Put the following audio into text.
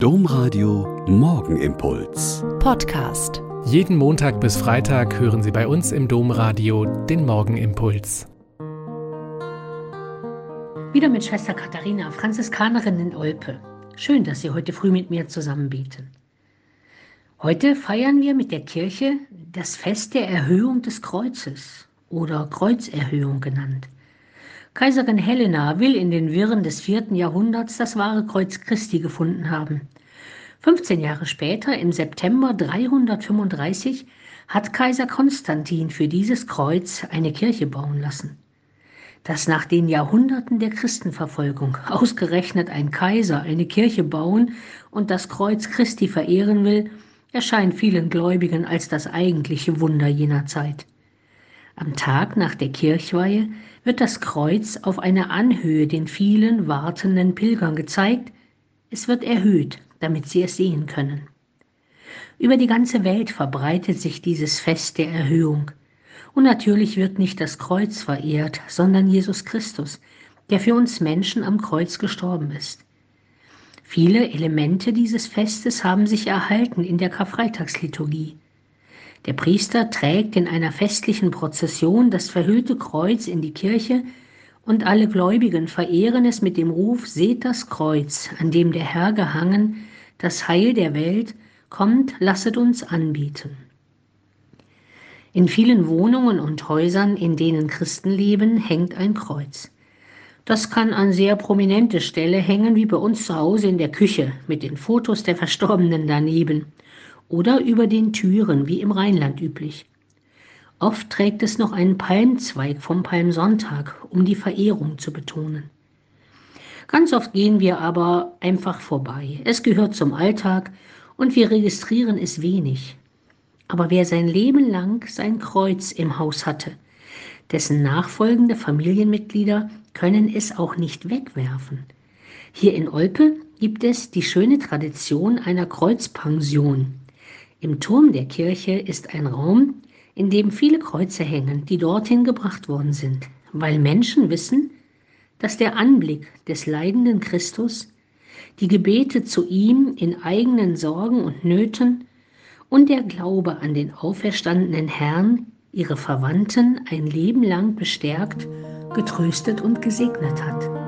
Domradio Morgenimpuls. Podcast. Jeden Montag bis Freitag hören Sie bei uns im Domradio den Morgenimpuls. Wieder mit Schwester Katharina, Franziskanerin in Olpe. Schön, dass Sie heute früh mit mir zusammenbieten. Heute feiern wir mit der Kirche das Fest der Erhöhung des Kreuzes oder Kreuzerhöhung genannt. Kaiserin Helena will in den Wirren des vierten Jahrhunderts das wahre Kreuz Christi gefunden haben. 15 Jahre später, im September 335, hat Kaiser Konstantin für dieses Kreuz eine Kirche bauen lassen. Dass nach den Jahrhunderten der Christenverfolgung ausgerechnet ein Kaiser eine Kirche bauen und das Kreuz Christi verehren will, erscheint vielen Gläubigen als das eigentliche Wunder jener Zeit. Am Tag nach der Kirchweihe wird das Kreuz auf einer Anhöhe den vielen wartenden Pilgern gezeigt. Es wird erhöht, damit sie es sehen können. Über die ganze Welt verbreitet sich dieses Fest der Erhöhung. Und natürlich wird nicht das Kreuz verehrt, sondern Jesus Christus, der für uns Menschen am Kreuz gestorben ist. Viele Elemente dieses Festes haben sich erhalten in der Karfreitagsliturgie. Der Priester trägt in einer festlichen Prozession das verhüllte Kreuz in die Kirche und alle Gläubigen verehren es mit dem Ruf, seht das Kreuz, an dem der Herr gehangen, das Heil der Welt, kommt, lasset uns anbieten. In vielen Wohnungen und Häusern, in denen Christen leben, hängt ein Kreuz. Das kann an sehr prominente Stelle hängen, wie bei uns zu Hause in der Küche, mit den Fotos der Verstorbenen daneben oder über den Türen, wie im Rheinland üblich. Oft trägt es noch einen Palmzweig vom Palmsonntag, um die Verehrung zu betonen. Ganz oft gehen wir aber einfach vorbei. Es gehört zum Alltag und wir registrieren es wenig. Aber wer sein Leben lang sein Kreuz im Haus hatte, dessen nachfolgende Familienmitglieder können es auch nicht wegwerfen. Hier in Olpe gibt es die schöne Tradition einer Kreuzpension. Im Turm der Kirche ist ein Raum, in dem viele Kreuze hängen, die dorthin gebracht worden sind, weil Menschen wissen, dass der Anblick des leidenden Christus, die Gebete zu ihm in eigenen Sorgen und Nöten und der Glaube an den auferstandenen Herrn ihre Verwandten ein Leben lang bestärkt, getröstet und gesegnet hat.